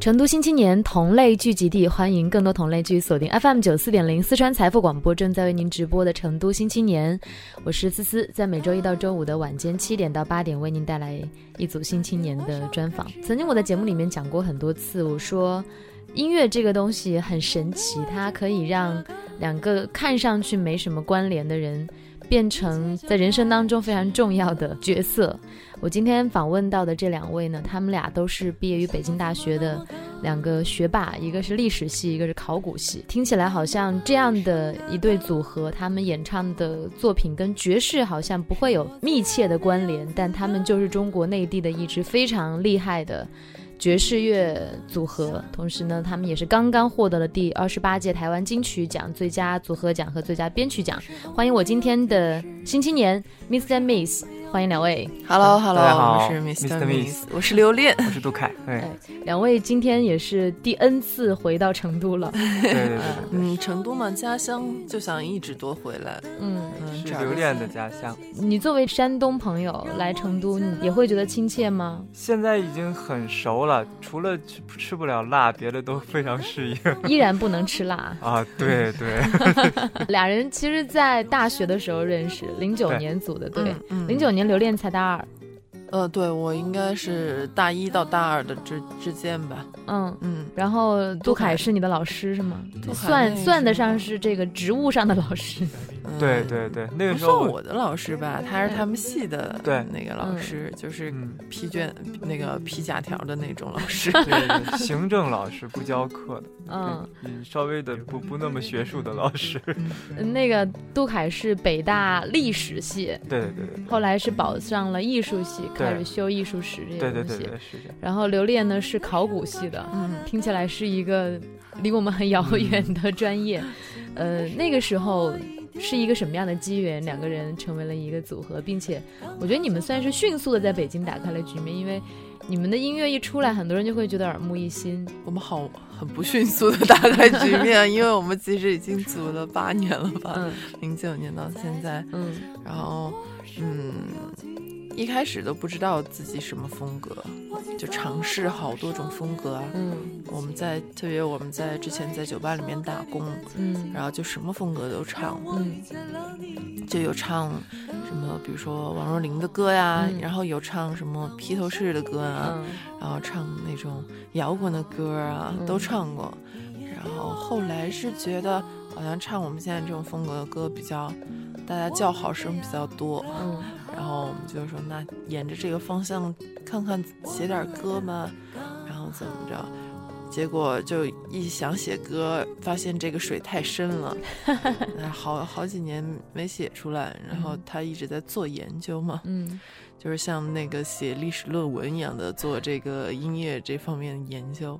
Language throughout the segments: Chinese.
成都新青年同类聚集地，欢迎更多同类继续锁定 FM 九四点零四川财富广播，正在为您直播的成都新青年，我是思思，在每周一到周五的晚间七点到八点，为您带来一组新青年的专访。曾经我在节目里面讲过很多次，我说音乐这个东西很神奇，它可以让两个看上去没什么关联的人。变成在人生当中非常重要的角色。我今天访问到的这两位呢，他们俩都是毕业于北京大学的两个学霸，一个是历史系，一个是考古系。听起来好像这样的一对组合，他们演唱的作品跟爵士好像不会有密切的关联，但他们就是中国内地的一支非常厉害的。爵士乐组合，同时呢，他们也是刚刚获得了第二十八届台湾金曲奖最佳组合奖和最佳编曲奖。欢迎我今天的新青年，Mr. Miss。欢迎两位，Hello，Hello，我是 Mr. Miss，我是刘恋，我是杜凯。哎，两位今天也是第 N 次回到成都了。对对对，嗯，成都嘛，家乡就想一直多回来。嗯，是刘恋的家乡。你作为山东朋友来成都，你也会觉得亲切吗？现在已经很熟了，除了吃吃不了辣，别的都非常适应。依然不能吃辣啊？对对。俩人其实，在大学的时候认识，零九年组的队，零九年。年留恋才大二，呃，对我应该是大一到大二的之之间吧。嗯嗯，然后杜凯是你的老师是吗？算算得上是这个职务上的老师。对对对，那个时候算我的老师吧，他是他们系的对那个老师，就是批卷那个批假条的那种老师，对 行政老师不教课的，嗯，稍微的不不那么学术的老师。那个杜凯是北大历史系，对对对，后来是保上了艺术系，开始修艺术史这些东西。对对对，是然后刘烈呢是考古系的，嗯，听起来是一个离我们很遥远的专业。呃，那个时候。是一个什么样的机缘，两个人成为了一个组合，并且我觉得你们算是迅速的在北京打开了局面，因为你们的音乐一出来，很多人就会觉得耳目一新。我们好很不迅速的打开局面，因为我们其实已经组了八年了吧，零九年到现在，嗯，然后嗯。一开始都不知道自己什么风格，就尝试好多种风格啊。嗯，我们在特别我们在之前在酒吧里面打工，嗯，然后就什么风格都唱，嗯，就有唱什么，比如说王若琳的歌呀，然后有唱什么披头士的歌啊，然后唱那种摇滚的歌啊，都唱过。然后后来是觉得好像唱我们现在这种风格的歌比较，大家叫好声比较多，嗯。然后我们就说，那沿着这个方向看看写点歌吧，然后怎么着？结果就一想写歌，发现这个水太深了，好好几年没写出来。然后他一直在做研究嘛，嗯，就是像那个写历史论文一样的做这个音乐这方面的研究。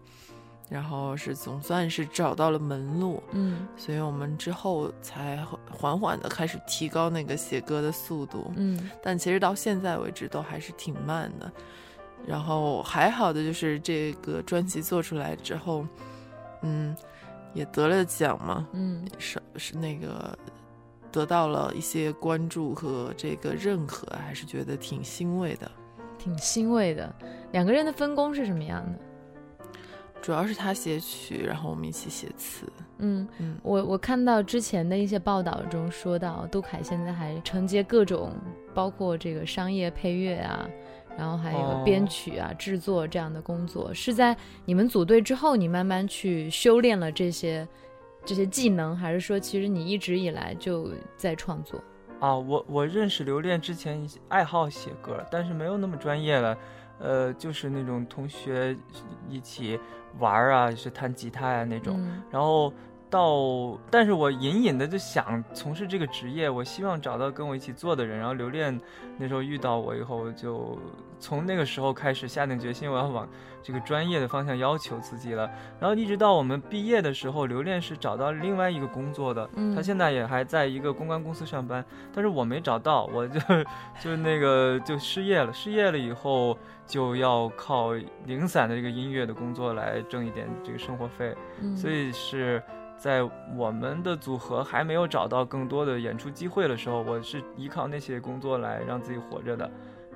然后是总算是找到了门路，嗯，所以我们之后才缓缓的开始提高那个写歌的速度，嗯，但其实到现在为止都还是挺慢的。然后还好的就是这个专辑做出来之后，嗯，也得了奖嘛，嗯，是是那个得到了一些关注和这个认可，还是觉得挺欣慰的，挺欣慰的。两个人的分工是什么样的？主要是他写曲，然后我们一起写词。嗯嗯，我我看到之前的一些报道中说到，杜凯现在还承接各种，包括这个商业配乐啊，然后还有编曲啊、制作这样的工作。是在你们组队之后，你慢慢去修炼了这些这些技能，还是说其实你一直以来就在创作？啊，我我认识刘恋之前爱好写歌，但是没有那么专业了。呃，就是那种同学一起玩啊，是弹吉他呀那种，然后。到，但是我隐隐的就想从事这个职业，我希望找到跟我一起做的人。然后留恋那时候遇到我以后，就从那个时候开始下定决心，我要往这个专业的方向要求自己了。然后一直到我们毕业的时候，刘恋是找到另外一个工作的，他现在也还在一个公关公司上班，但是我没找到，我就 就那个就失业了。失业了以后，就要靠零散的这个音乐的工作来挣一点这个生活费，所以是。在我们的组合还没有找到更多的演出机会的时候，我是依靠那些工作来让自己活着的。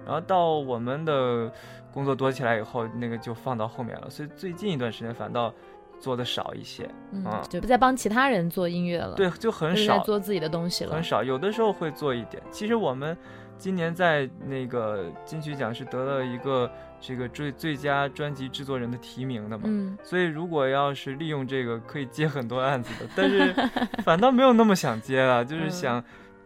然后到我们的工作多起来以后，那个就放到后面了。所以最近一段时间反倒做的少一些，嗯，就不再帮其他人做音乐了。对，就很少做自己的东西了，很少。有的时候会做一点。其实我们今年在那个金曲奖是得了一个这个最最佳专辑制作人的提名的嘛，嗯，所以如果要是利用这个，可以接很多案子的。但是 反倒没有那么想接了，就是想。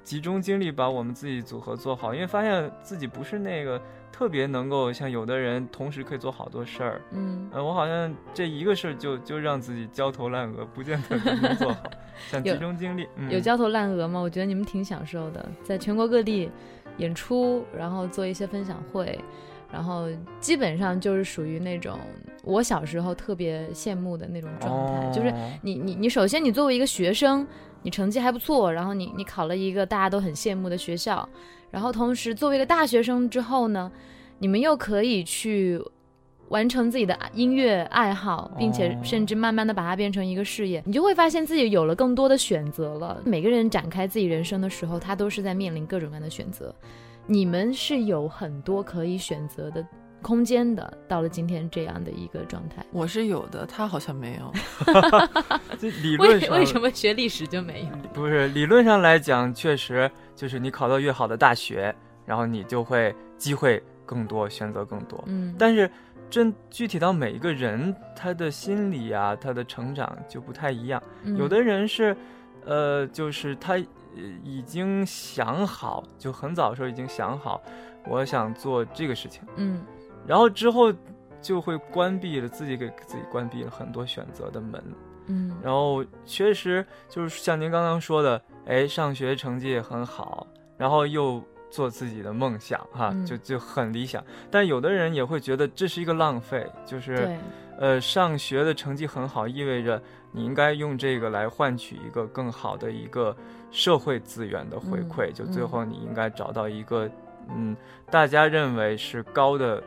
集中精力把我们自己组合做好，因为发现自己不是那个特别能够像有的人同时可以做好多事儿。嗯，呃，我好像这一个事儿就就让自己焦头烂额，不见得能做好。想集中精力，有焦头烂额吗？我觉得你们挺享受的，在全国各地演出，然后做一些分享会，然后基本上就是属于那种我小时候特别羡慕的那种状态，就是你你你，首先你作为一个学生。你成绩还不错，然后你你考了一个大家都很羡慕的学校，然后同时作为一个大学生之后呢，你们又可以去完成自己的音乐爱好，并且甚至慢慢的把它变成一个事业，你就会发现自己有了更多的选择了。每个人展开自己人生的时候，他都是在面临各种各样的选择，你们是有很多可以选择的。空间的，到了今天这样的一个状态，我是有的，他好像没有。理论上为什么学历史就没有？不是理论上来讲，确实就是你考到越好的大学，然后你就会机会更多，选择更多。嗯，但是真具体到每一个人，他的心理啊，他的成长就不太一样。有的人是，呃，就是他已经想好，就很早的时候已经想好，我想做这个事情。嗯。然后之后就会关闭了自己给自己关闭了很多选择的门，嗯，然后确实就是像您刚刚说的，哎，上学成绩也很好，然后又做自己的梦想，哈，就就很理想。但有的人也会觉得这是一个浪费，就是，呃，上学的成绩很好，意味着你应该用这个来换取一个更好的一个社会资源的回馈，就最后你应该找到一个，嗯，大家认为是高的。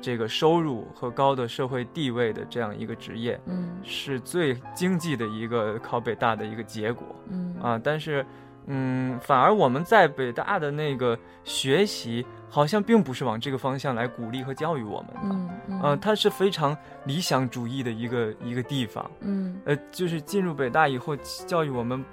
这个收入和高的社会地位的这样一个职业，嗯，是最经济的一个考北大的一个结果，嗯。啊，但是，嗯，反而我们在北大的那个学习，好像并不是往这个方向来鼓励和教育我们的，嗯。啊，它是非常理想主义的一个一个地方，嗯，呃，就是进入北大以后，教育我们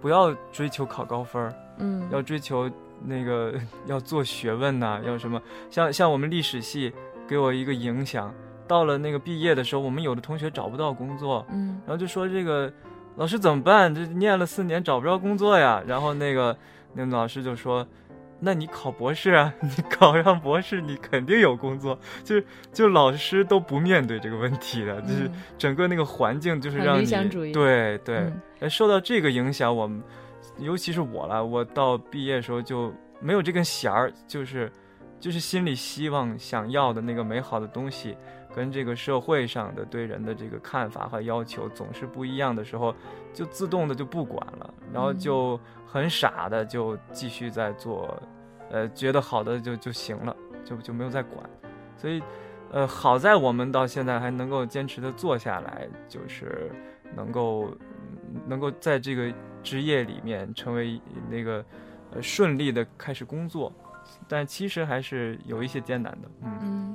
不要追求考高分儿，嗯，要追求那个 要做学问呐，要什么，像像我们历史系。给我一个影响，到了那个毕业的时候，我们有的同学找不到工作，嗯，然后就说这个老师怎么办？这念了四年找不着工作呀。然后那个那个老师就说，那你考博士啊，你考上博士，你肯定有工作。就是就老师都不面对这个问题的，就是整个那个环境就是让你对对，受到这个影响，我们尤其是我了，我到毕业的时候就没有这根弦儿，就是。就是心里希望想要的那个美好的东西，跟这个社会上的对人的这个看法和要求总是不一样的时候，就自动的就不管了，然后就很傻的就继续在做，呃，觉得好的就就行了，就就没有再管。所以，呃，好在我们到现在还能够坚持的做下来，就是能够能够在这个职业里面成为那个呃顺利的开始工作。但其实还是有一些艰难的，嗯，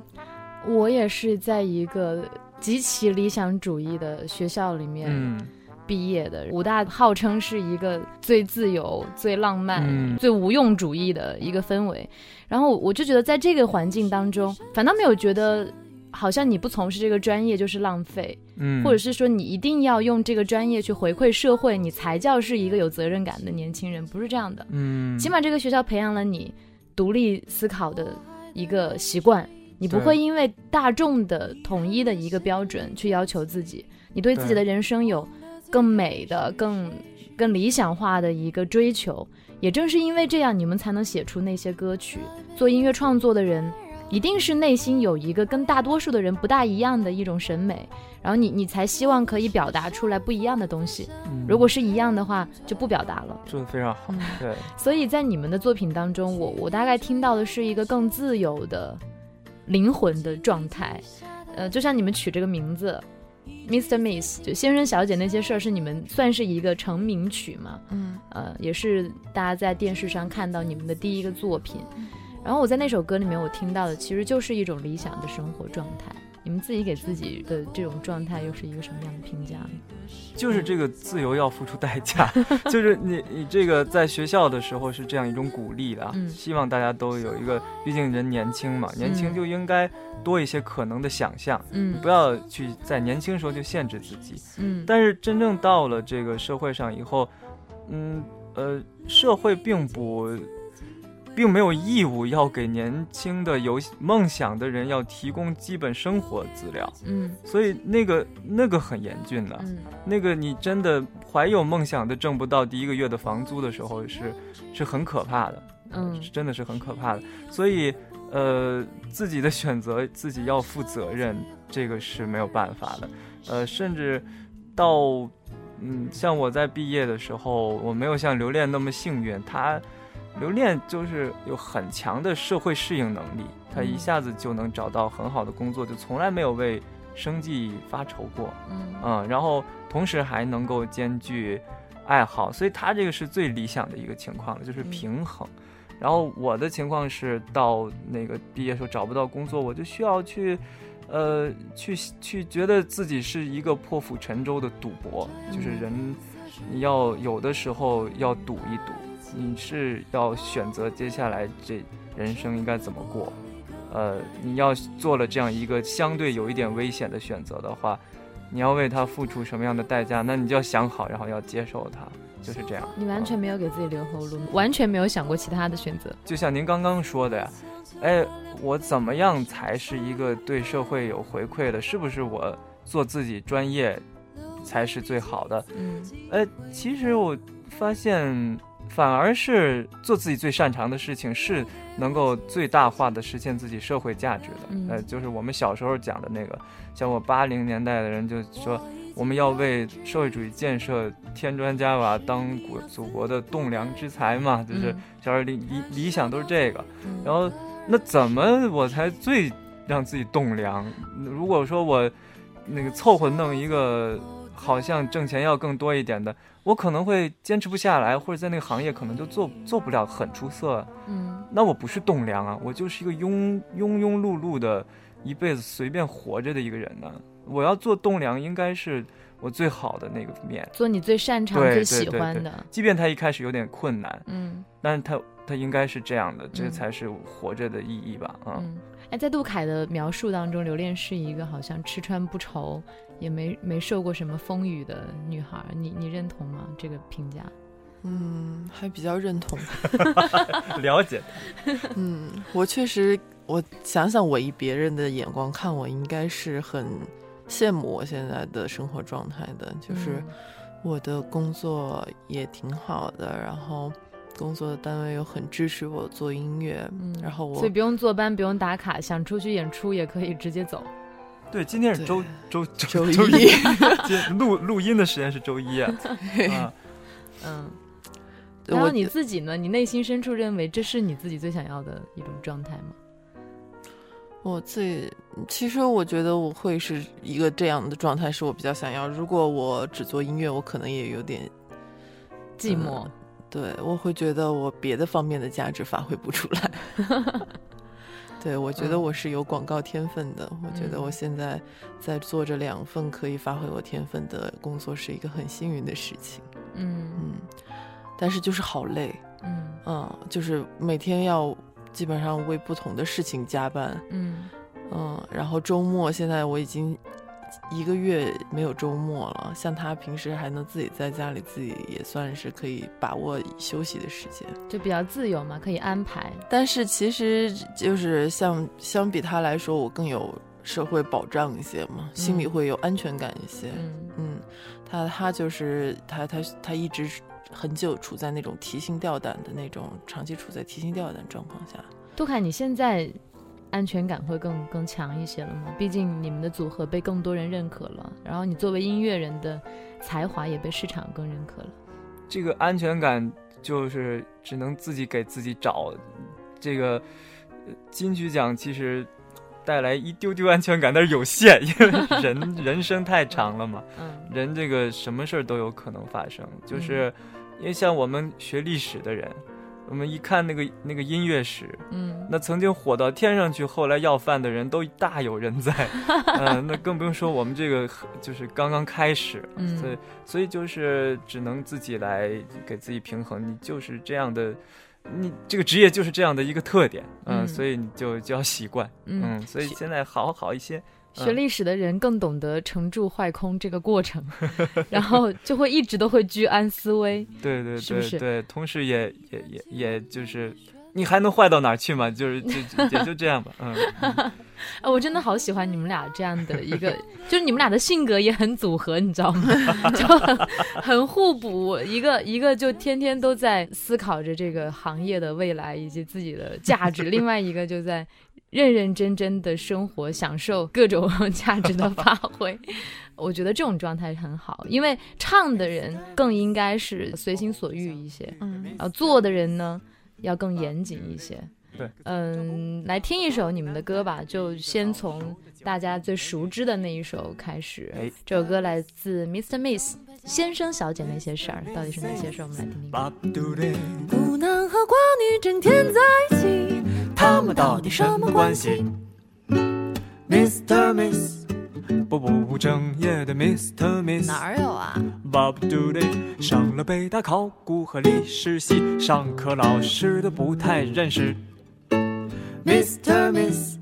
我也是在一个极其理想主义的学校里面毕业的。武大号称是一个最自由、最浪漫、最无用主义的一个氛围，然后我就觉得在这个环境当中，反倒没有觉得好像你不从事这个专业就是浪费，嗯，或者是说你一定要用这个专业去回馈社会，你才叫是一个有责任感的年轻人，不是这样的，嗯，起码这个学校培养了你。独立思考的一个习惯，你不会因为大众的统一的一个标准去要求自己，你对自己的人生有更美的、更更理想化的一个追求。也正是因为这样，你们才能写出那些歌曲。做音乐创作的人。一定是内心有一个跟大多数的人不大一样的一种审美，然后你你才希望可以表达出来不一样的东西。如果是一样的话，就不表达了。说的非常好，对。所以在你们的作品当中，我我大概听到的是一个更自由的灵魂的状态。呃，就像你们取这个名字，Mr. Miss，就先生小姐那些事儿，是你们算是一个成名曲嘛？嗯。呃，也是大家在电视上看到你们的第一个作品。然后我在那首歌里面，我听到的其实就是一种理想的生活状态。你们自己给自己的这种状态又是一个什么样的评价呢？就是这个自由要付出代价，就是你你这个在学校的时候是这样一种鼓励的，希望大家都有一个，毕竟人年轻嘛，年轻就应该多一些可能的想象，嗯，不要去在年轻时候就限制自己，嗯，但是真正到了这个社会上以后，嗯呃，社会并不。并没有义务要给年轻的有梦想的人要提供基本生活资料，嗯，所以那个那个很严峻的，那个你真的怀有梦想的挣不到第一个月的房租的时候是是很可怕的，嗯，真的是很可怕的。所以，呃，自己的选择自己要负责任，这个是没有办法的，呃，甚至到，嗯，像我在毕业的时候，我没有像刘恋那么幸运，他。刘恋就是有很强的社会适应能力，他一下子就能找到很好的工作，就从来没有为生计发愁过。嗯，然后同时还能够兼具爱好，所以他这个是最理想的一个情况了，就是平衡。然后我的情况是到那个毕业时候找不到工作，我就需要去，呃，去去觉得自己是一个破釜沉舟的赌博，就是人要有的时候要赌一赌。你是要选择接下来这人生应该怎么过？呃，你要做了这样一个相对有一点危险的选择的话，你要为他付出什么样的代价？那你就要想好，然后要接受他，就是这样。你完全没有给自己留后路，完全没有想过其他的选择。就像您刚刚说的呀，哎，我怎么样才是一个对社会有回馈的？是不是我做自己专业才是最好的？嗯，哎，其实我发现。反而是做自己最擅长的事情，是能够最大化的实现自己社会价值的。呃，就是我们小时候讲的那个，像我八零年代的人就说，我们要为社会主义建设添砖加瓦，当国祖国的栋梁之才嘛，就是小时候理理理想都是这个。然后，那怎么我才最让自己栋梁？如果说我那个凑合弄一个。好像挣钱要更多一点的，我可能会坚持不下来，或者在那个行业可能就做做不了很出色。嗯，那我不是栋梁啊，我就是一个庸庸庸碌碌的，一辈子随便活着的一个人呢。我要做栋梁，应该是我最好的那个面，做你最擅长、最喜欢的。即便他一开始有点困难，嗯，但是他他应该是这样的，这才是活着的意义吧？嗯。哎，在杜凯的描述当中，留恋是一个好像吃穿不愁，也没没受过什么风雨的女孩。你你认同吗？这个评价？嗯，还比较认同。了解。嗯，我确实，我想想，我以别人的眼光看我，应该是很羡慕我现在的生活状态的，就是我的工作也挺好的，然后。工作的单位又很支持我做音乐，嗯然后我所以不用坐班，不用打卡，想出去演出也可以直接走。对，今天是周周周周一，录录音的时间是周一啊。嗯，然后你自己呢？你内心深处认为这是你自己最想要的一种状态吗？我最其实我觉得我会是一个这样的状态，是我比较想要。如果我只做音乐，我可能也有点寂寞。对，我会觉得我别的方面的价值发挥不出来。对，我觉得我是有广告天分的。我觉得我现在在做着两份可以发挥我天分的工作，是一个很幸运的事情。嗯嗯，但是就是好累。嗯嗯，就是每天要基本上为不同的事情加班。嗯嗯，然后周末现在我已经。一个月没有周末了，像他平时还能自己在家里，自己也算是可以把握休息的时间，就比较自由嘛，可以安排。但是其实就是像相比他来说，我更有社会保障一些嘛，心里会有安全感一些。嗯嗯，他他就是他他他一直很久处在那种提心吊胆的那种，长期处在提心吊胆状况下。杜凯，你现在？安全感会更更强一些了吗？毕竟你们的组合被更多人认可了，然后你作为音乐人的才华也被市场更认可了。这个安全感就是只能自己给自己找。这个金曲奖其实带来一丢丢安全感，但是有限，因为人 人生太长了嘛。嗯。人这个什么事儿都有可能发生，就是因为像我们学历史的人。我们一看那个那个音乐史，嗯，那曾经火到天上去，后来要饭的人都大有人在，嗯，那更不用说我们这个就是刚刚开始，所以所以就是只能自己来给自己平衡，你就是这样的，你这个职业就是这样的一个特点，嗯，所以你就就要习惯，嗯，所以现在好好一些。学历史的人更懂得成住坏空这个过程，然后就会一直都会居安思危。对对对对，同时也也也也就是，你还能坏到哪去嘛？就是就也就这样吧。嗯，我真的好喜欢你们俩这样的一个，就是你们俩的性格也很组合，你知道吗？就很很互补。一个一个就天天都在思考着这个行业的未来以及自己的价值，另外一个就在。认认真真的生活，享受各种 价值的发挥，我觉得这种状态很好。因为唱的人更应该是随心所欲一些，嗯，然后做的人呢要更严谨一些。对，嗯，来听一首你们的歌吧，就先从大家最熟知的那一首开始。哎，这首歌来自 Mr. Miss 先生小姐那些事儿，到底是哪些事儿？我们来听听。孤男和寡女整天在一起，他们到底什么关系？Mr. Miss，不不不正业的 Mr. Miss，哪儿有啊？Bob Dooley 上了北大考古和历史系，上课老师都不太认识。Mr. Miss，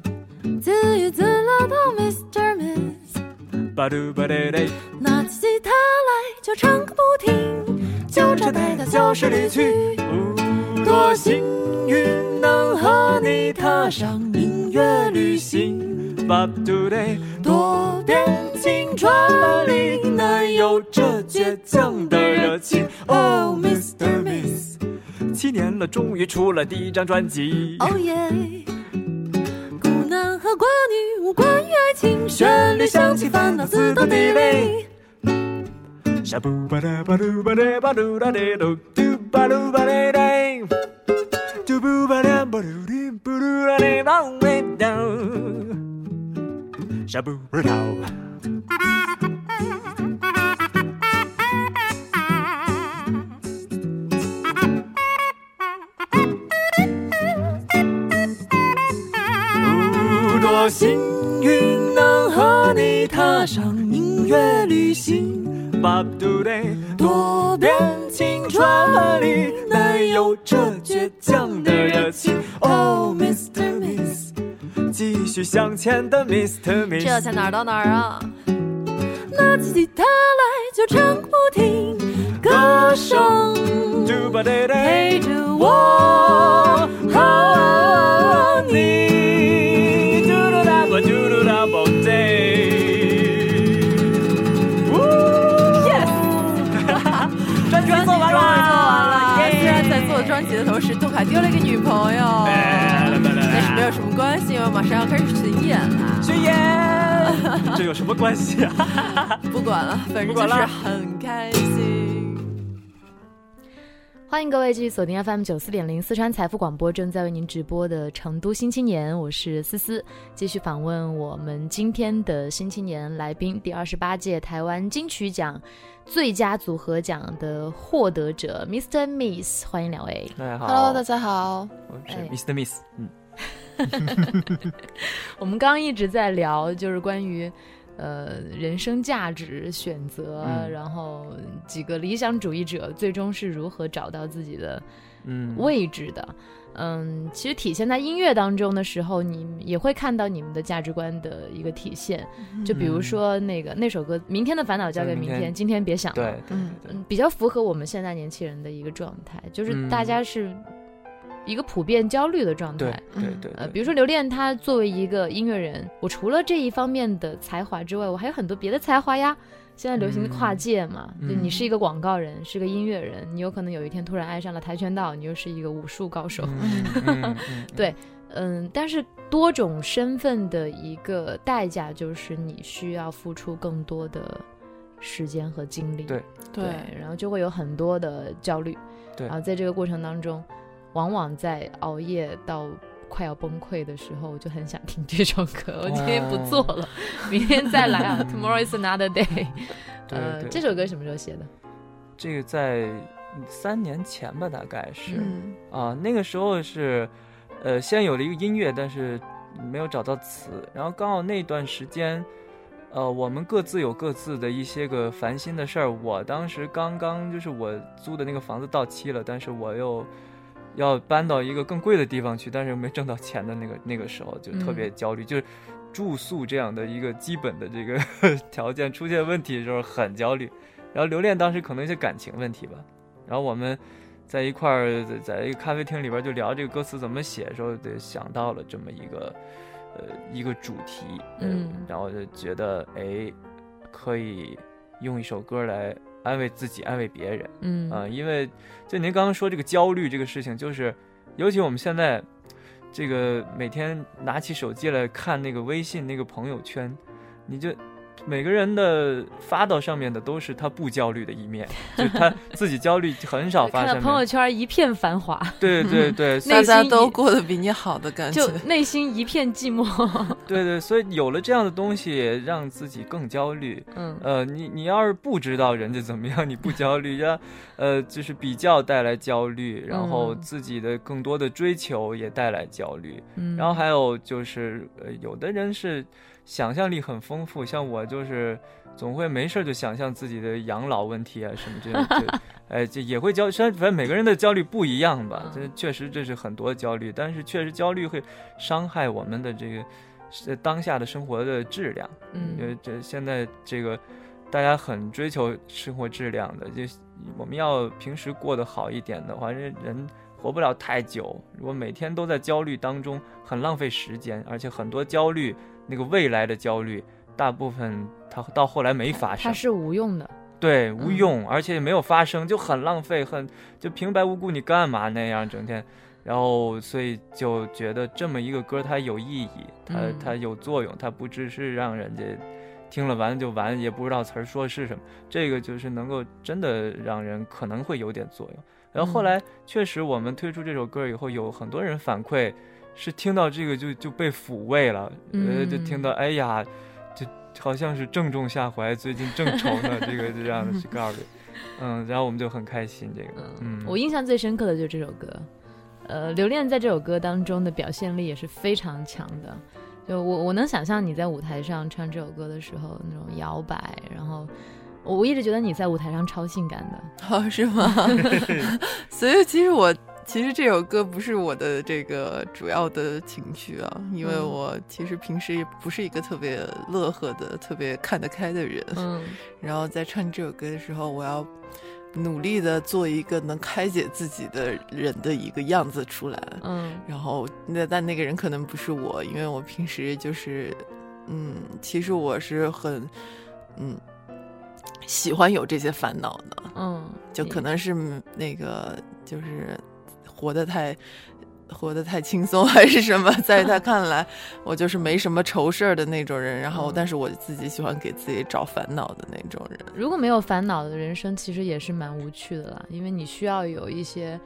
自娱自乐的 Mr. Miss，拿起吉他来就唱个不停，就这待到教室里去。多幸运能和你踏上音乐旅行，Bob Today，多变青春里能有这倔强的热情。Oh Mr. Miss，七年了，终于出了第一张专辑。Oh yeah。和寡女无关于爱情，旋律响起，烦恼自动地位。沙布巴达巴鲁巴达巴鲁达达鲁嘟巴鲁巴达达，嘟布巴达巴鲁滴布鲁达达巴维达，沙布巴达。多幸运能和你踏上音乐旅行多变青春有这倔强的热情。Oh Mr. Miss，继续向前的 Mr. Miss，这才哪儿到哪儿啊？拿起吉他来就唱不停，歌声陪着我的同时，杜卡丢了一个女朋友，但是没有什么关系，因为马上要开始巡演了。巡演，这有什么关系啊？不管了，反正就是很开心。欢迎各位继续锁定 FM 九四点零四川财富广播，正在为您直播的《成都新青年》，我是思思，继续访问我们今天的新青年来宾，第二十八届台湾金曲奖。最佳组合奖的获得者，Mr. Miss，欢迎两位。大家好，Hello，大家好，我是 Mr. Miss。嗯，我们刚刚一直在聊，就是关于呃人生价值选择，然后几个理想主义者最终是如何找到自己的嗯位置的。嗯，其实体现在音乐当中的时候，你也会看到你们的价值观的一个体现。就比如说那个那首歌《明天的烦恼交给明天，今天别想了》，嗯嗯，比较符合我们现在年轻人的一个状态，就是大家是一个普遍焦虑的状态。对对，呃，比如说刘恋，他作为一个音乐人，我除了这一方面的才华之外，我还有很多别的才华呀。现在流行跨界嘛，就你是一个广告人，是个音乐人，你有可能有一天突然爱上了跆拳道，你又是一个武术高手。对，嗯，但是多种身份的一个代价就是你需要付出更多的时间和精力。对对，然后就会有很多的焦虑。对，然后在这个过程当中，往往在熬夜到。快要崩溃的时候，我就很想听这首歌。我今天不做了，明天再来啊！Tomorrow is another day。呃，这首歌什么时候写的？这个在三年前吧，大概是啊，那个时候是，呃，先有了一个音乐，但是没有找到词，然后刚好那段时间，呃，我们各自有各自的一些个烦心的事儿。我当时刚刚就是我租的那个房子到期了，但是我又要搬到一个更贵的地方去，但是又没挣到钱的那个那个时候就特别焦虑，就是住宿这样的一个基本的这个条件出现问题的时候很焦虑。然后留恋当时可能一些感情问题吧。然后我们在一块儿在一个咖啡厅里边就聊这个歌词怎么写的时候，就想到了这么一个呃一个主题，嗯，然后就觉得哎，可以用一首歌来安慰自己，安慰别人，嗯啊，因为就您刚刚说这个焦虑这个事情，就是尤其我们现在这个每天拿起手机来看那个微信那个朋友圈，你就。每个人的发到上面的都是他不焦虑的一面，就他自己焦虑很少发。看到朋友圈一片繁华，对对对，大家都过得比你好的感觉，就内心一片寂寞。对对，所以有了这样的东西，让自己更焦虑。嗯，呃，你你要是不知道人家怎么样，你不焦虑，让呃就是比较带来焦虑，然后自己的更多的追求也带来焦虑。嗯，然后还有就是呃，有的人是。想象力很丰富，像我就是总会没事就想象自己的养老问题啊什么这样，哎，这也会焦，虽然反正每个人的焦虑不一样吧，这确实这是很多焦虑，但是确实焦虑会伤害我们的这个当下的生活的质量。嗯，因为这现在这个大家很追求生活质量的，就我们要平时过得好一点的话，人人活不了太久。如果每天都在焦虑当中，很浪费时间，而且很多焦虑。那个未来的焦虑，大部分它到后来没发生，它是无用的，对，无用，而且也没有发生，就很浪费，很就平白无故你干嘛那样整天，然后所以就觉得这么一个歌它有意义，它它有作用，它不只是让人家听了完就完，也不知道词儿说是什么，这个就是能够真的让人可能会有点作用。然后后来确实我们推出这首歌以后，有很多人反馈。是听到这个就就被抚慰了，呃，就听到哎呀，就好像是正中下怀，最近正愁呢，这个这样的是告诉，嗯，然后我们就很开心这个，嗯，我印象最深刻的就是这首歌，呃，留恋在这首歌当中的表现力也是非常强的，就我我能想象你在舞台上唱这首歌的时候那种摇摆，然后我一直觉得你在舞台上超性感的，哦，是吗？所以其实我。其实这首歌不是我的这个主要的情绪啊，因为我其实平时也不是一个特别乐呵的、特别看得开的人。嗯，然后在唱这首歌的时候，我要努力的做一个能开解自己的人的一个样子出来。嗯，然后那但那个人可能不是我，因为我平时就是，嗯，其实我是很，嗯，喜欢有这些烦恼的。嗯，就可能是那个就是。活得太，活得太轻松 还是什么？在他 看来，我就是没什么愁事儿的那种人。然后，但是我自己喜欢给自己找烦恼的那种人。如果没有烦恼的人生，其实也是蛮无趣的啦。因为你需要有一些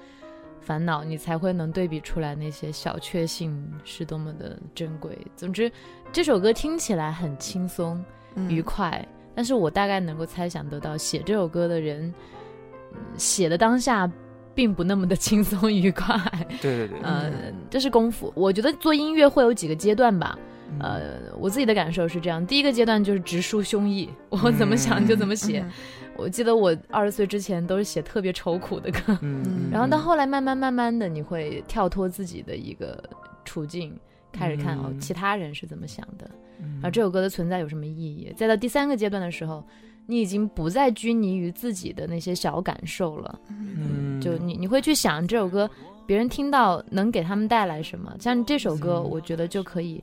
烦恼，你才会能对比出来那些小确幸是多么的珍贵。总之，这首歌听起来很轻松愉快，但是我大概能够猜想得到，写这首歌的人写的当下。并不那么的轻松愉快，对对对，嗯，这是功夫。我觉得做音乐会有几个阶段吧，呃，我自己的感受是这样：第一个阶段就是直抒胸臆，我怎么想就怎么写。我记得我二十岁之前都是写特别愁苦的歌，然后到后来慢慢慢慢的，你会跳脱自己的一个处境，开始看哦，其他人是怎么想的，而这首歌的存在有什么意义。再到第三个阶段的时候。你已经不再拘泥于自己的那些小感受了，嗯，就你你会去想这首歌，别人听到能给他们带来什么？像这首歌，我觉得就可以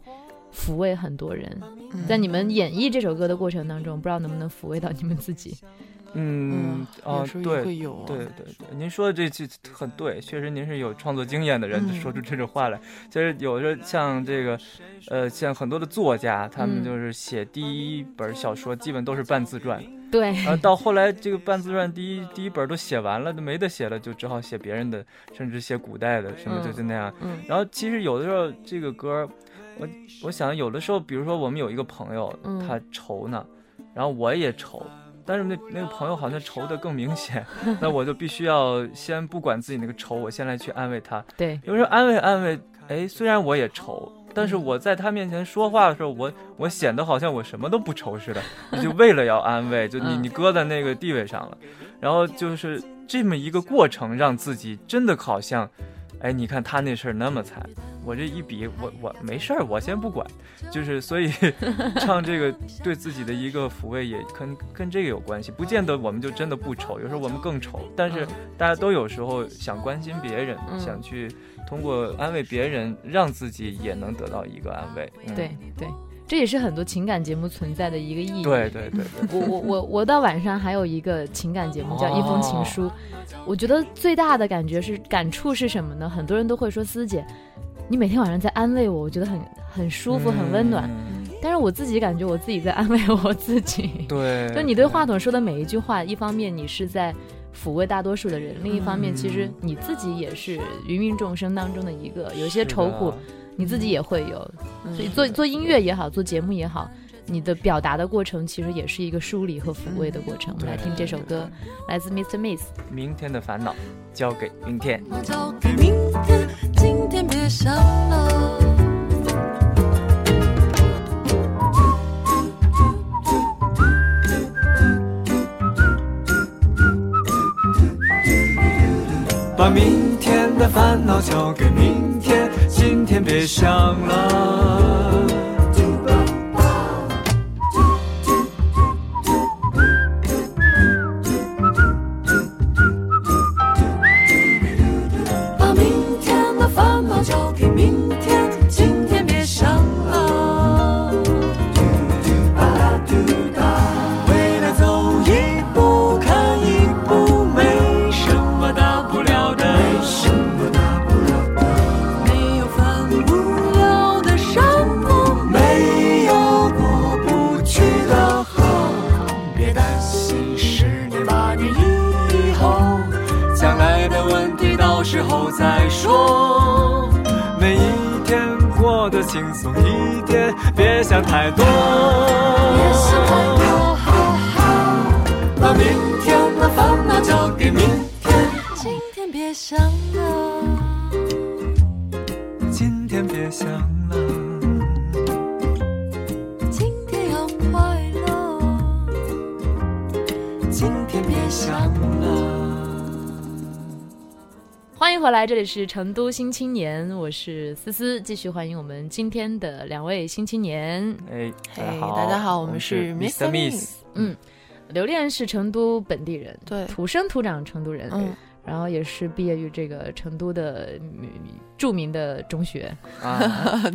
抚慰很多人。在你们演绎这首歌的过程当中，不知道能不能抚慰到你们自己。嗯，哦，对，对对对，您说的这句很对，确实您是有创作经验的人，说出这种话来。其实有的像这个，呃，像很多的作家，他们就是写第一本小说，基本都是半自传。对。然后到后来，这个半自传第一第一本都写完了，都没得写了，就只好写别人的，甚至写古代的，什么就就那样。嗯。然后其实有的时候，这个歌，我我想有的时候，比如说我们有一个朋友，他愁呢，然后我也愁。但是那那个朋友好像愁的更明显，那我就必须要先不管自己那个愁，我先来去安慰他。对，有时候安慰安慰，哎，虽然我也愁，但是我在他面前说话的时候，我我显得好像我什么都不愁似的，就为了要安慰，就你你搁在那个地位上了，然后就是这么一个过程，让自己真的好像。哎，你看他那事儿那么惨，我这一比，我我没事儿，我先不管，就是所以 唱这个对自己的一个抚慰，也跟跟这个有关系。不见得我们就真的不丑，有时候我们更丑，但是大家都有时候想关心别人，想去通过安慰别人，让自己也能得到一个安慰。对对。这也是很多情感节目存在的一个意义。对对对，我我我我到晚上还有一个情感节目叫《一封情书》，我觉得最大的感觉是感触是什么呢？很多人都会说思姐，你每天晚上在安慰我，我觉得很很舒服，很温暖。但是我自己感觉我自己在安慰我自己。对，就你对话筒说的每一句话，一方面你是在抚慰大多数的人，另一方面其实你自己也是芸芸众生当中的一个，有些愁苦。你自己也会有，所以做做音乐也好，做节目也好，你的表达的过程其实也是一个梳理和抚慰的过程。我们来听这首歌，来自 Mr. Miss，《明天的烦恼交给明天》。交给明天，今天别想了。把明天的烦恼交给明天。今天别想了。松一点，别想太多。别想太多，把明天的烦恼交给明天。今天别想了，今天别想了，迎回来，这里是成都新青年，我是思思，继续欢迎我们今天的两位新青年。哎，大家好，我们是 Mr. Miss。嗯，刘恋是成都本地人，对，土生土长成都人。嗯。然后也是毕业于这个成都的著名的中学 啊，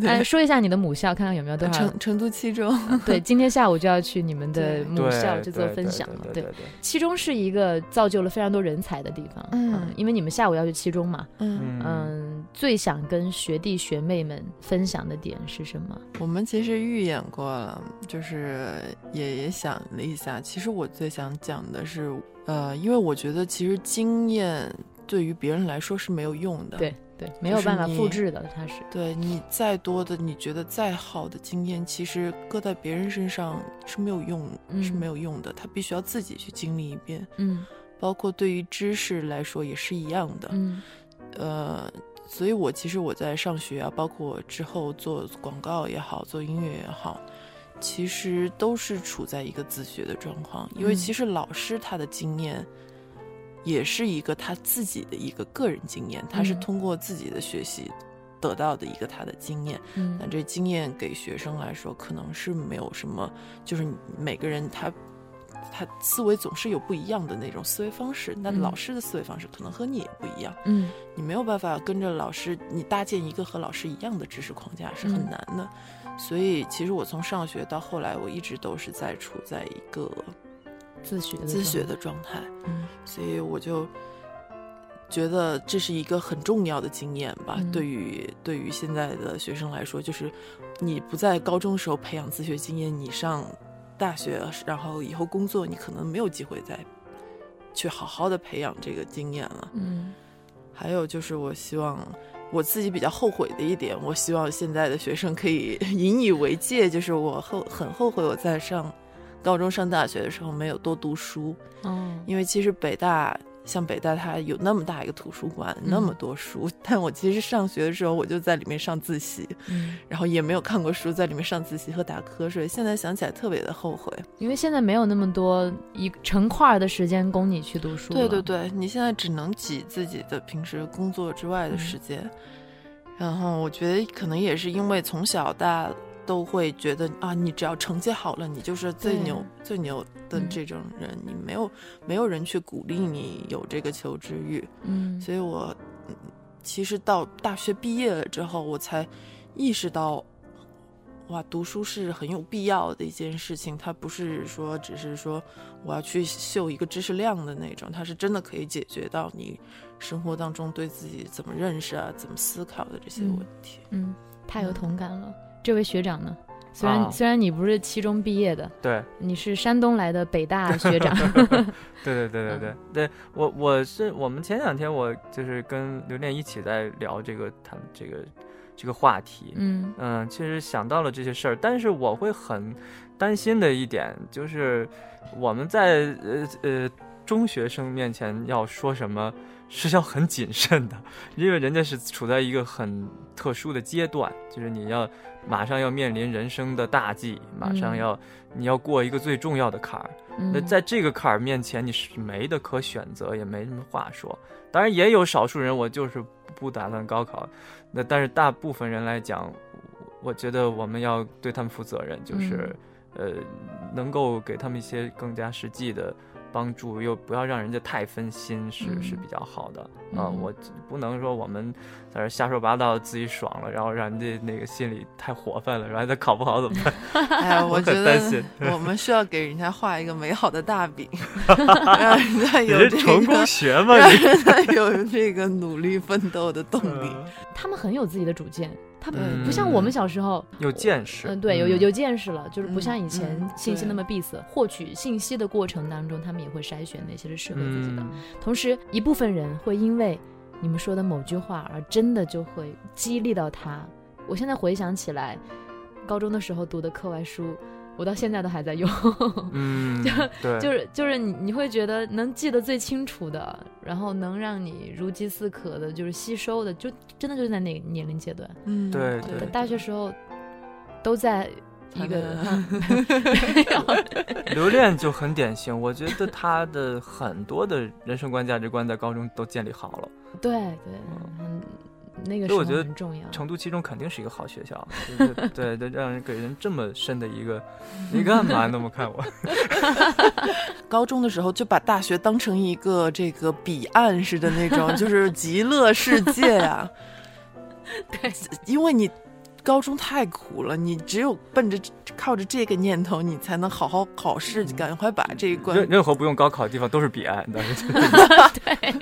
哎，说一下你的母校，看看有没有多少成成都七中。对，今天下午就要去你们的母校去做分享了。对，七中是一个造就了非常多人才的地方。嗯，因为你们下午要去七中嘛。嗯嗯，最想跟学弟学妹们分享的点是什么？我们其实预演过了，就是也也想了一下。其实我最想讲的是。呃，因为我觉得其实经验对于别人来说是没有用的，对对，没有办法复制的，它是。对你再多的，你觉得再好的经验，其实搁在别人身上是没有用，是没有用的。他必须要自己去经历一遍。嗯，包括对于知识来说也是一样的。嗯，呃，所以我其实我在上学啊，包括之后做广告也好，做音乐也好。其实都是处在一个自学的状况，因为其实老师他的经验，也是一个他自己的一个个人经验，他是通过自己的学习得到的一个他的经验。嗯，那这经验给学生来说，可能是没有什么，就是每个人他他思维总是有不一样的那种思维方式。那老师的思维方式可能和你也不一样。嗯，你没有办法跟着老师，你搭建一个和老师一样的知识框架是很难的。所以，其实我从上学到后来，我一直都是在处在一个自学自学的状态。嗯，所以我就觉得这是一个很重要的经验吧。对于对于现在的学生来说，就是你不在高中时候培养自学经验，你上大学，然后以后工作，你可能没有机会再去好好的培养这个经验了。嗯，还有就是我希望。我自己比较后悔的一点，我希望现在的学生可以 引以为戒，就是我后很后悔我在上高中上大学的时候没有多读书，嗯，因为其实北大。像北大，它有那么大一个图书馆，那么多书，但我其实上学的时候，我就在里面上自习，然后也没有看过书，在里面上自习和打瞌睡。现在想起来特别的后悔，因为现在没有那么多一成块的时间供你去读书。对对对，你现在只能挤自己的平时工作之外的时间。然后我觉得可能也是因为从小大。都会觉得啊，你只要成绩好了，你就是最牛最牛的这种人。你没有没有人去鼓励你有这个求知欲。嗯，所以我其实到大学毕业了之后，我才意识到，哇，读书是很有必要的一件事情。它不是说只是说我要去秀一个知识量的那种，它是真的可以解决到你生活当中对自己怎么认识啊、怎么思考的这些问题。嗯，太有同感了。这位学长呢？虽然虽然你不是七中毕业的，对，你是山东来的北大学长。对对对对对对，我我是我们前两天我就是跟刘念一起在聊这个谈这个这个话题，嗯嗯，其实想到了这些事儿，但是我会很担心的一点就是我们在呃呃中学生面前要说什么。是要很谨慎的，因为人家是处在一个很特殊的阶段，就是你要马上要面临人生的大计，马上要你要过一个最重要的坎儿。那在这个坎儿面前，你是没得可选择，也没什么话说。当然也有少数人，我就是不打算高考。那但是大部分人来讲，我觉得我们要对他们负责任，就是呃，能够给他们一些更加实际的。帮助又不要让人家太分心，是是比较好的啊！我不能说我们在这瞎说八道，自己爽了，然后让人家那个心里太活泛了，然后他考不好怎么办？哎呀，我觉得我们需要给人家画一个美好的大饼，让人家有这个成功学嘛，让人家有这个努力奋斗的动力。他们很有自己的主见。他不像我们小时候有见识，嗯，对，有有有见识了，就是不像以前信息那么闭塞。获取信息的过程当中，他们也会筛选哪些是适合自己的。同时，一部分人会因为你们说的某句话而真的就会激励到他。我现在回想起来，高中的时候读的课外书。我到现在都还在用，嗯，就就是就是你你会觉得能记得最清楚的，然后能让你如饥似渴的，就是吸收的，就真的就是在那个年龄阶段，嗯，对对，大学时候都在一个 留恋就很典型，我觉得他的很多的人生观价值观在高中都建立好了，对对，嗯。那个所以我觉得重要。成都七中肯定是一个好学校，对对，让人给人这么深的一个，你干嘛那么看我？高中的时候就把大学当成一个这个彼岸似的那种，就是极乐世界呀。对，因为你。高中太苦了，你只有奔着靠着这个念头，你才能好好考试，赶快把这一关。任 任何不用高考的地方都是彼岸，对，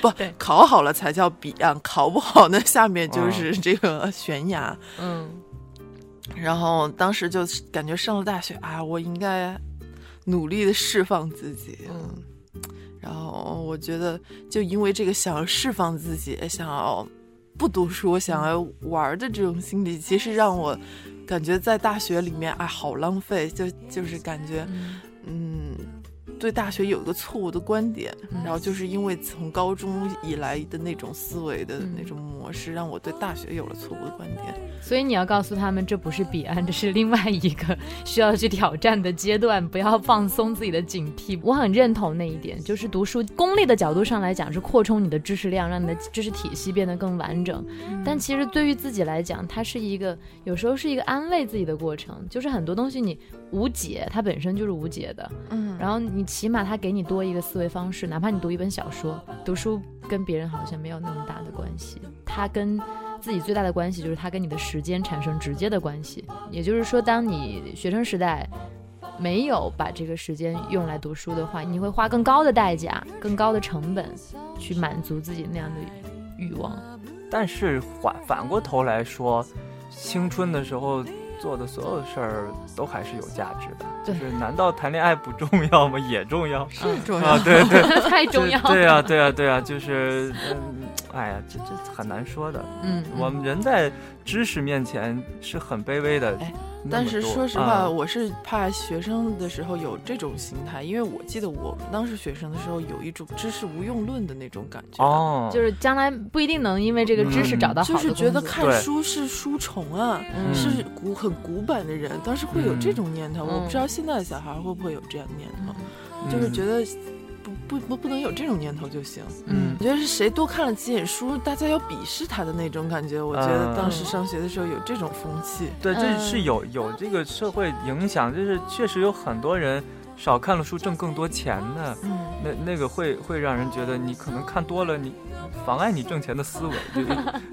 不考好了才叫彼岸，考不好那下面就是这个悬崖。嗯，然后当时就感觉上了大学啊，我应该努力的释放自己。嗯，然后我觉得就因为这个想要释放自己，想要。不读书，想要玩的这种心理，其实让我感觉在大学里面，哎，好浪费，就就是感觉，嗯。对大学有一个错误的观点，然后就是因为从高中以来的那种思维的那种模式，让我对大学有了错误的观点。所以你要告诉他们，这不是彼岸，这是另外一个 需要去挑战的阶段，不要放松自己的警惕。我很认同那一点，就是读书功利的角度上来讲，是扩充你的知识量，让你的知识体系变得更完整。但其实对于自己来讲，它是一个有时候是一个安慰自己的过程，就是很多东西你无解，它本身就是无解的。嗯，然后你。起码他给你多一个思维方式，哪怕你读一本小说，读书跟别人好像没有那么大的关系，他跟自己最大的关系就是他跟你的时间产生直接的关系。也就是说，当你学生时代没有把这个时间用来读书的话，你会花更高的代价、更高的成本去满足自己那样的欲望。但是反反过头来说，青春的时候。做的所有事儿都还是有价值的，就是难道谈恋爱不重要吗？也重要，是重要，对对，太重要。对呀，对呀，对呀，就是，嗯，哎呀，这这很难说的。嗯，我们人在知识面前是很卑微的。但是说实话，我是怕学生的时候有这种心态，因为我记得我们当时学生的时候有一种知识无用论的那种感觉，哦，就是将来不一定能因为这个知识找到好的就是觉得看书是书虫啊，是古很古板的人，当时会有这种念头。我不知道现在的小孩会不会有这样念头，就是觉得。不不不能有这种念头就行。嗯，我觉得是谁多看了几眼书，大家要鄙视他的那种感觉。我觉得当时上学的时候有这种风气。对，这是有有这个社会影响，就是确实有很多人。少看了书挣更多钱呢，嗯，那那个会会让人觉得你可能看多了，你妨碍你挣钱的思维，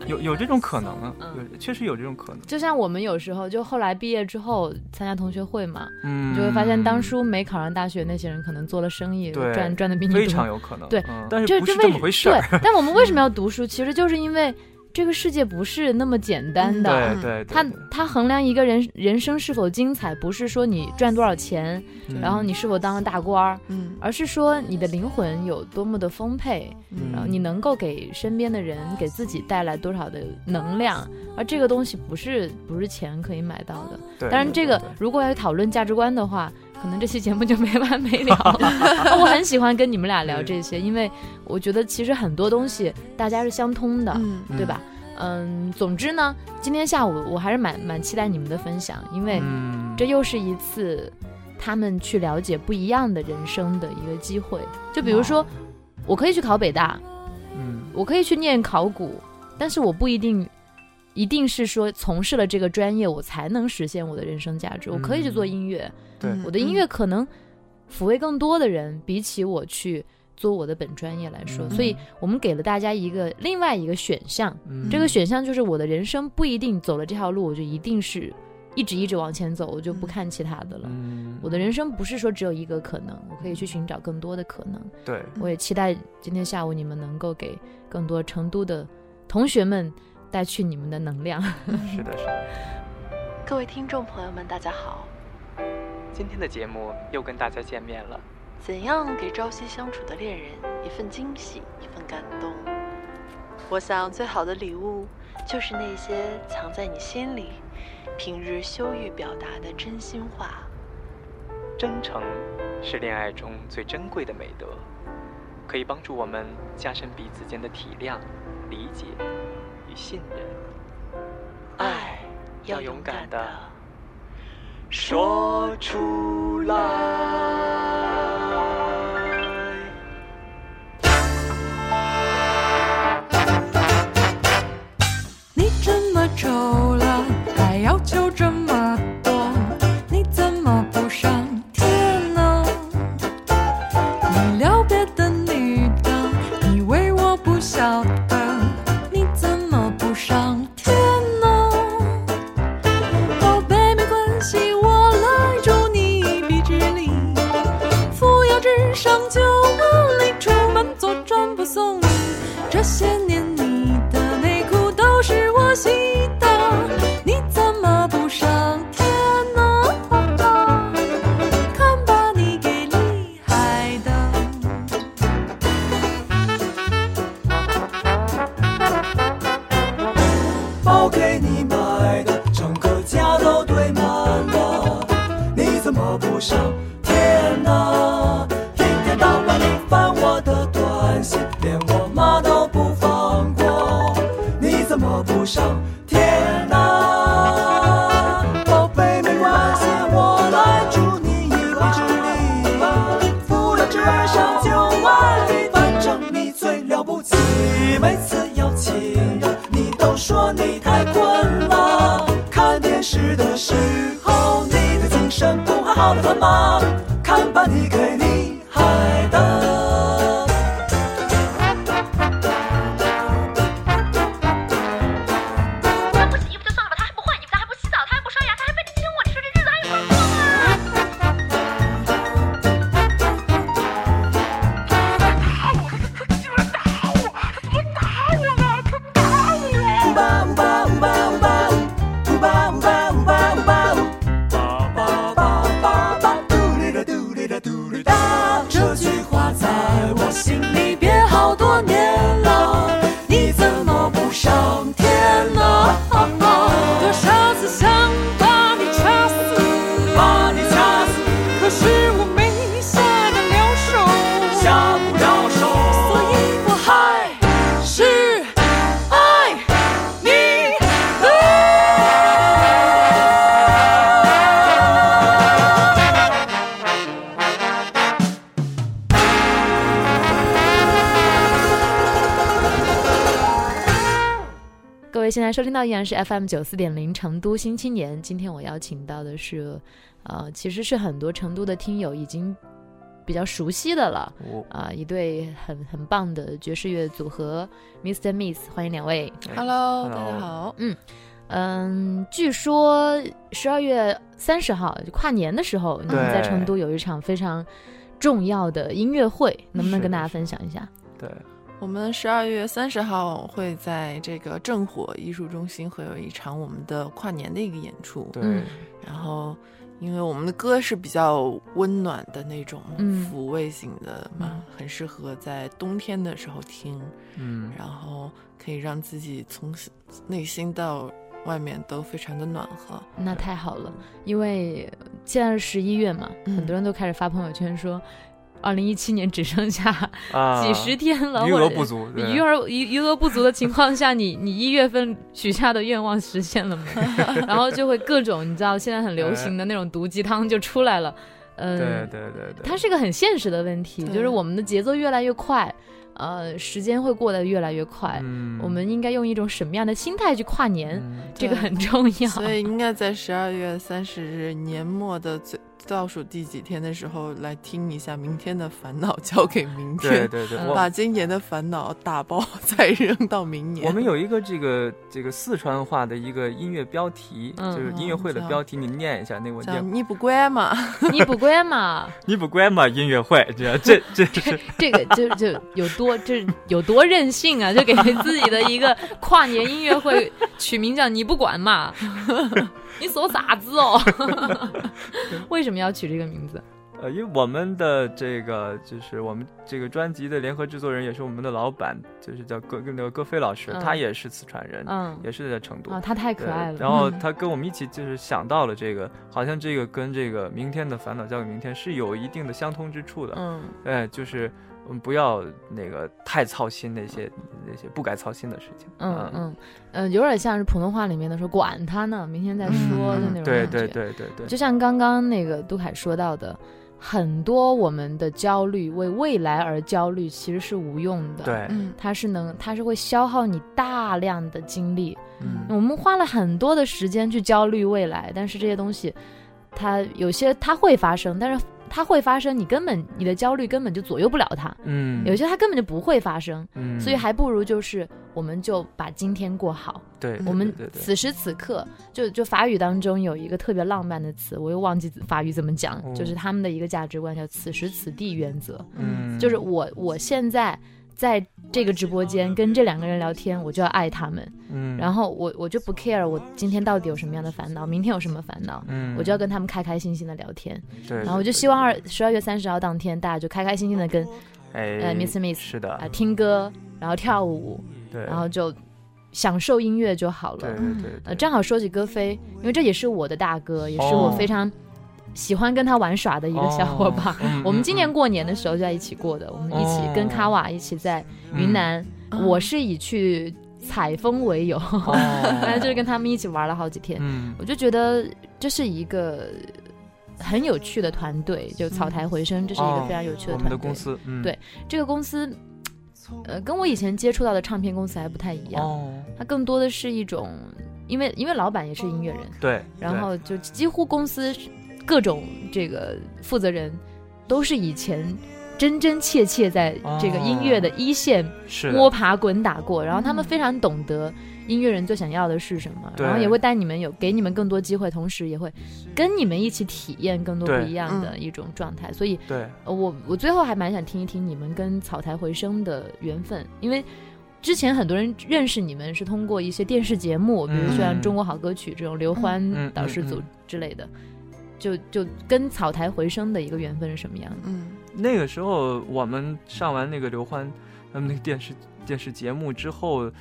有有这种可能啊，有确实有这种可能。就像我们有时候就后来毕业之后参加同学会嘛，嗯，就会发现当初没考上大学那些人可能做了生意，赚赚的比你多，非常有可能。对，但是不是这么回事？对，但我们为什么要读书？其实就是因为。这个世界不是那么简单的，对对，他他衡量一个人人生是否精彩，不是说你赚多少钱，然后你是否当了大官儿，嗯，而是说你的灵魂有多么的丰沛，然后你能够给身边的人、给自己带来多少的能量，而这个东西不是不是钱可以买到的。当然，这个如果要讨论价值观的话。可能这期节目就没完没了了。我很喜欢跟你们俩聊这些，因为我觉得其实很多东西大家是相通的，对吧？嗯，总之呢，今天下午我还是蛮蛮期待你们的分享，因为这又是一次他们去了解不一样的人生的一个机会。就比如说，我可以去考北大，嗯，我可以去念考古，但是我不一定一定是说从事了这个专业，我才能实现我的人生价值。我可以去做音乐。对，我的音乐可能抚慰更多的人，比起我去做我的本专业来说，所以我们给了大家一个另外一个选项。这个选项就是我的人生不一定走了这条路，我就一定是一直一直往前走，我就不看其他的了。我的人生不是说只有一个可能，我可以去寻找更多的可能。对，我也期待今天下午你们能够给更多成都的同学们带去你们的能量。是的，是的。各位听众朋友们，大家好。今天的节目又跟大家见面了。怎样给朝夕相处的恋人一份惊喜，一份感动？我想最好的礼物就是那些藏在你心里，平日羞于表达的真心话。真诚是恋爱中最珍贵的美德，可以帮助我们加深彼此间的体谅、理解与信任。爱要勇敢的。说出来。你这么丑了，还要求这么现上天呐、啊，宝贝没关系，我来助你一臂之力，扶了直上九万里，反正你最了不起，每次邀请你都说你太困了，看电视的时候你的精神不还好得很吗？到依然是 FM 九四点零成都新青年。今天我邀请到的是，呃，其实是很多成都的听友已经比较熟悉的了，啊，一对很很棒的爵士乐组合 Mr. Miss，欢迎两位。Hello，大家好。嗯嗯，据说十二月三十号跨年的时候，你们在成都有一场非常重要的音乐会，能不能跟大家分享一下？对。我们十二月三十号会在这个正火艺术中心会有一场我们的跨年的一个演出。对，然后因为我们的歌是比较温暖的那种抚慰型的嘛，很适合在冬天的时候听。嗯，然后可以让自己从内心到外面都非常的暖和。那太好了，因为现在是十一月嘛，很多人都开始发朋友圈说。二零一七年只剩下几十天了，余额不足，余额余余额不足的情况下，你你一月份许下的愿望实现了吗？然后就会各种你知道现在很流行的那种毒鸡汤就出来了，嗯，对对对对，它是个很现实的问题，就是我们的节奏越来越快，呃，时间会过得越来越快，我们应该用一种什么样的心态去跨年？这个很重要，所以应该在十二月三十日年末的最。倒数第几天的时候来听一下，明天的烦恼交给明天，对对对，把今年的烦恼打包再扔到明年。我们有一个这个这个四川话的一个音乐标题，就是音乐会的标题，你念一下那个。叫你不乖嘛？你不乖嘛？你不乖嘛？音乐会，这这这这个就就有多这有多任性啊？就给自己的一个跨年音乐会取名叫你不管嘛？你说啥子哦？为什么要取这个名字？呃，因为我们的这个就是我们这个专辑的联合制作人，也是我们的老板，就是叫戈那个戈飞老师，他也是四川人，嗯，也是在成都。啊，他太可爱了。然后他跟我们一起就是想到了这个，好像这个跟这个明天的烦恼交给明天是有一定的相通之处的。嗯，哎，就是。嗯，不要那个太操心那些那些不该操心的事情。嗯嗯嗯，有点像是普通话里面的说“管他呢，明天再说”的那种感觉。对对对对对。就像刚刚那个杜凯说到的，很多我们的焦虑为未来而焦虑，其实是无用的。对，它是能，它是会消耗你大量的精力。嗯，我们花了很多的时间去焦虑未来，但是这些东西，它有些它会发生，但是。它会发生，你根本你的焦虑根本就左右不了它。嗯，有些它根本就不会发生。嗯，所以还不如就是我们就把今天过好。对，我们此时此刻就就法语当中有一个特别浪漫的词，我又忘记法语怎么讲，就是他们的一个价值观叫“此时此地原则”。嗯，就是我我现在。在这个直播间跟这两个人聊天，我就要爱他们。嗯，然后我我就不 care 我今天到底有什么样的烦恼，明天有什么烦恼，嗯，我就要跟他们开开心心的聊天。对，然后我就希望二十二月三十号当天，大家就开开心心的跟，呃，Miss Miss 是的啊，听歌，然后跳舞，对，然后就享受音乐就好了。对对对。呃，正好说起歌飞，因为这也是我的大哥，也是我非常。喜欢跟他玩耍的一个小伙伴，我们今年过年的时候就在一起过的。我们一起跟卡瓦一起在云南，我是以去采风为由，反正 就是跟他们一起玩了好几天。我就觉得这是一个很有趣的团队，就草台回声，这是一个非常有趣的团队。公司，对这个公司，呃，跟我以前接触到的唱片公司还不太一样。它更多的是一种，因为因为老板也是音乐人，对，然后就几乎公司。各种这个负责人，都是以前真真切切在这个音乐的一线摸爬滚打过，然后他们非常懂得音乐人最想要的是什么，然后也会带你们有给你们更多机会，同时也会跟你们一起体验更多不一样的一种状态。所以，对，我我最后还蛮想听一听你们跟草台回声的缘分，因为之前很多人认识你们是通过一些电视节目，比如像《中国好歌曲》这种刘欢导师组之类的。就就跟草台回声的一个缘分是什么样的？嗯，那个时候我们上完那个刘欢他们那个电视电视节目之后，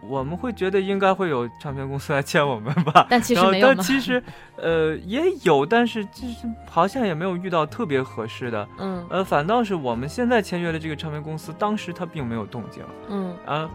我们会觉得应该会有唱片公司来签我们吧？但其实没有但其实呃也有，但是就是好像也没有遇到特别合适的。嗯，呃，反倒是我们现在签约的这个唱片公司，当时他并没有动静。嗯啊。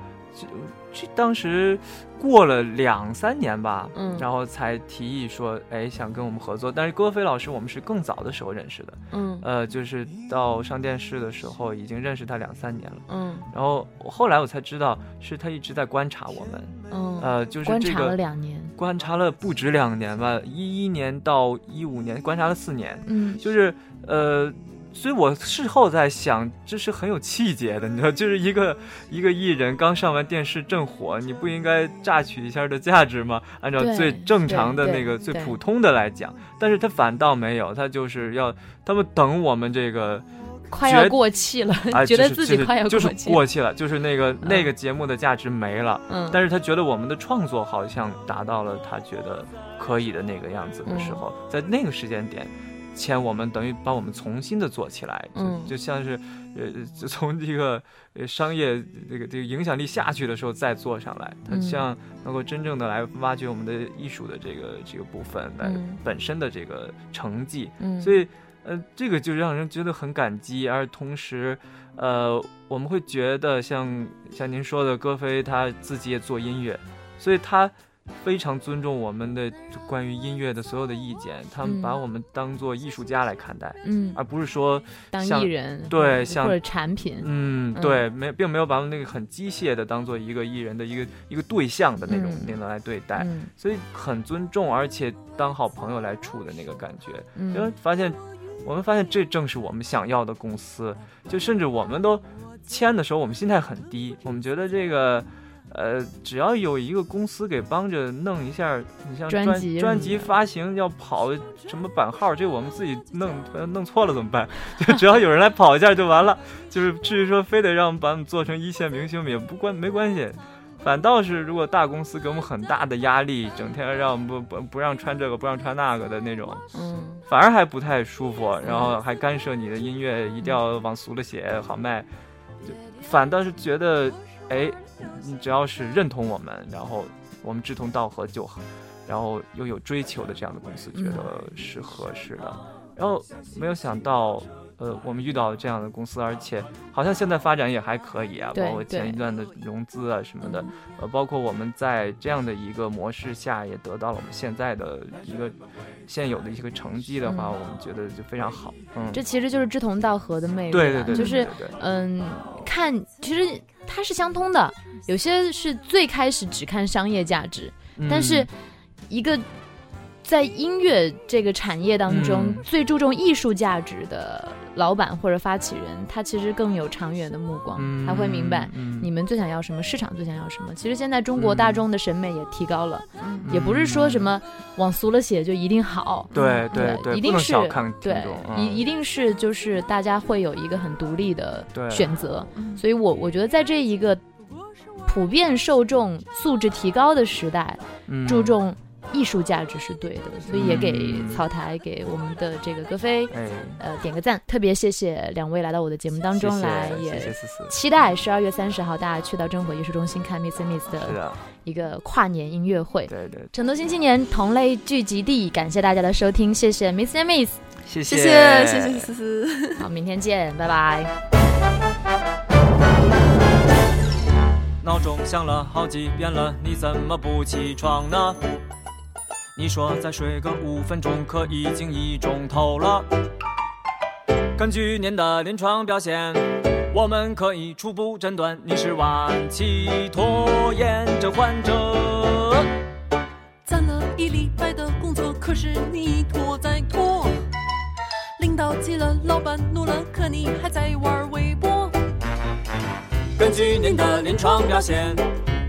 这当时过了两三年吧，嗯，然后才提议说，哎，想跟我们合作。但是戈飞老师，我们是更早的时候认识的，嗯，呃，就是到上电视的时候已经认识他两三年了，嗯。然后后来我才知道，是他一直在观察我们，嗯，呃，就是观察了两年，观察了不止两年吧，一一年到一五年，观察了四年，嗯，就是呃。所以，我事后在想，这是很有气节的，你知道，就是一个一个艺人刚上完电视正火，你不应该榨取一下的价值吗？按照最正常的那个最普通的来讲，但是他反倒没有，他就是要他们等我们这个快要过气了，觉得自己快要就是过气了，就是那个那个节目的价值没了，嗯，但是他觉得我们的创作好像达到了他觉得可以的那个样子的时候，在那个时间点。签我们等于把我们重新的做起来，嗯，就像是，呃，从这个商业这个这个影响力下去的时候再做上来，它像能够真正的来挖掘我们的艺术的这个这个部分来本身的这个成绩，嗯，所以呃，这个就让人觉得很感激，而同时，呃，我们会觉得像像您说的，歌飞他自己也做音乐，所以他。非常尊重我们的关于音乐的所有的意见，他们把我们当做艺术家来看待，嗯，而不是说当艺人，对，像或者产品，嗯，对，没，并没有把我们那个很机械的当做一个艺人的一个一个对象的那种那种来对待，所以很尊重，而且当好朋友来处的那个感觉，因为发现，我们发现这正是我们想要的公司，就甚至我们都签的时候，我们心态很低，我们觉得这个。呃，只要有一个公司给帮着弄一下，你像专辑专辑发行要跑什么版号，这我们自己弄弄错了怎么办？就只要有人来跑一下就完了。就是至于说非得让把我们做成一线明星，也不关没关系。反倒是如果大公司给我们很大的压力，整天让我们不不不让穿这个不让穿那个的那种，嗯，反而还不太舒服。然后还干涉你的音乐，一定要往俗了写好卖，反倒是觉得。哎，你只要是认同我们，然后我们志同道合就好，然后又有追求的这样的公司，觉得是合适的。然后没有想到。呃，我们遇到这样的公司，而且好像现在发展也还可以啊，包括前一段的融资啊什么的，呃，包括我们在这样的一个模式下，也得到了我们现在的一个现有的一个成绩的话，我们觉得就非常好。嗯，这其实就是志同道合的魅力，对对对，就是嗯，看其实它是相通的，有些是最开始只看商业价值，但是一个。在音乐这个产业当中，最注重艺术价值的老板或者发起人，他其实更有长远的目光，他会明白你们最想要什么，市场最想要什么。其实现在中国大众的审美也提高了，也不是说什么往俗了写就一定好，对对对，一定是对，一一定是就是大家会有一个很独立的选择。所以我我觉得在这一个普遍受众素质提高的时代，注重。艺术价值是对的，所以也给草台给我们的这个歌飞，呃，点个赞。特别谢谢两位来到我的节目当中来，也期待十二月三十号大家去到真火艺术中心看 Miss Miss 的一个跨年音乐会。对对，成都新青年同类聚集地，感谢大家的收听，谢谢 Miss Miss，谢谢谢谢谢谢思思，好，明天见，拜拜。闹钟响了好几遍了，你怎么不起床呢？你说再睡个五分钟，可已经一钟头了。根据您的临床表现，我们可以初步诊断你是晚期拖延症患者。攒了一礼拜的工作，可是你一拖再拖。领导急了，老板怒了，可你还在玩微博。根据您的临床表现。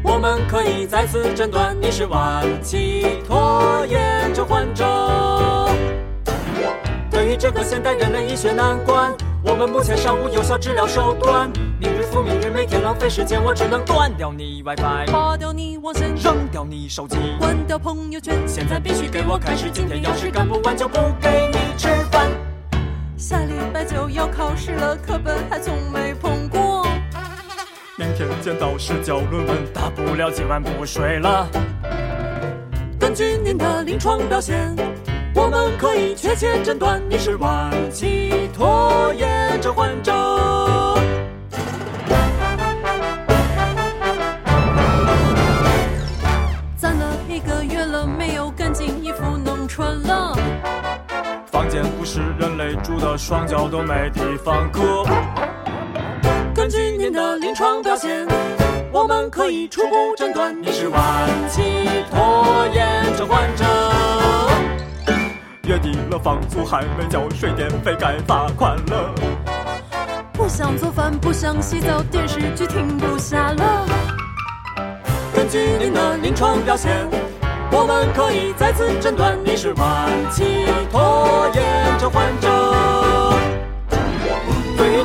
我们可以再次诊断你是晚期拖延症患者。对于这个现代人类医学难关，我们目前尚无有效治疗手段。明日复明日，每天浪费时间，我只能断掉你 WiFi，拔掉你网线，扔掉你手机，关掉朋友圈。现在必须给我开始，今天要是干不完就不给你吃饭。下礼拜就要考试了，课本还从没碰过。明天见到是教论文，大不了今晚不睡了。根据您的临床表现，我们可以确切诊断你是晚期拖延症患者。攒了一个月了，没有干净衣服能穿了。房间不是人类住的，双脚都没地方搁。根据您的临床表现，我们可以初步诊断你是晚期拖延症患者。月底了，房租还没交，水电费该罚款了。不想做饭，不想洗澡，电视剧停不下了。根据您的临床表现，我们可以再次诊断你是晚期拖延症患者。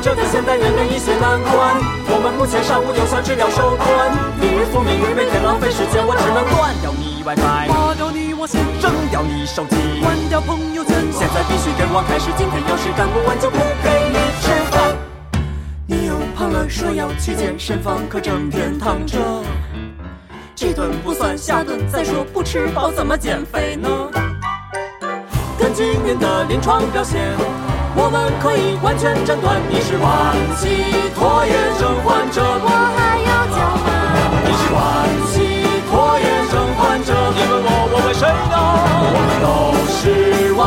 这个现代人的一些难关，我们目前尚无有效治疗手段。你日复明日，每天浪费时间，我只能断掉你 WiFi，拔掉你网线，扔掉你手机，关掉朋友圈。现在必须给我开始，今天要是干不完就不给你吃饭。你又胖了，说要去健身房，可整天躺着。这顿不算，下顿再说。不吃饱怎么减肥呢？根据您的临床表现。我们可以完全斩断。你是顽疾拖延症患者，我还要叫板？你是顽疾拖延症患者，你问我我问谁呢？我们都是顽。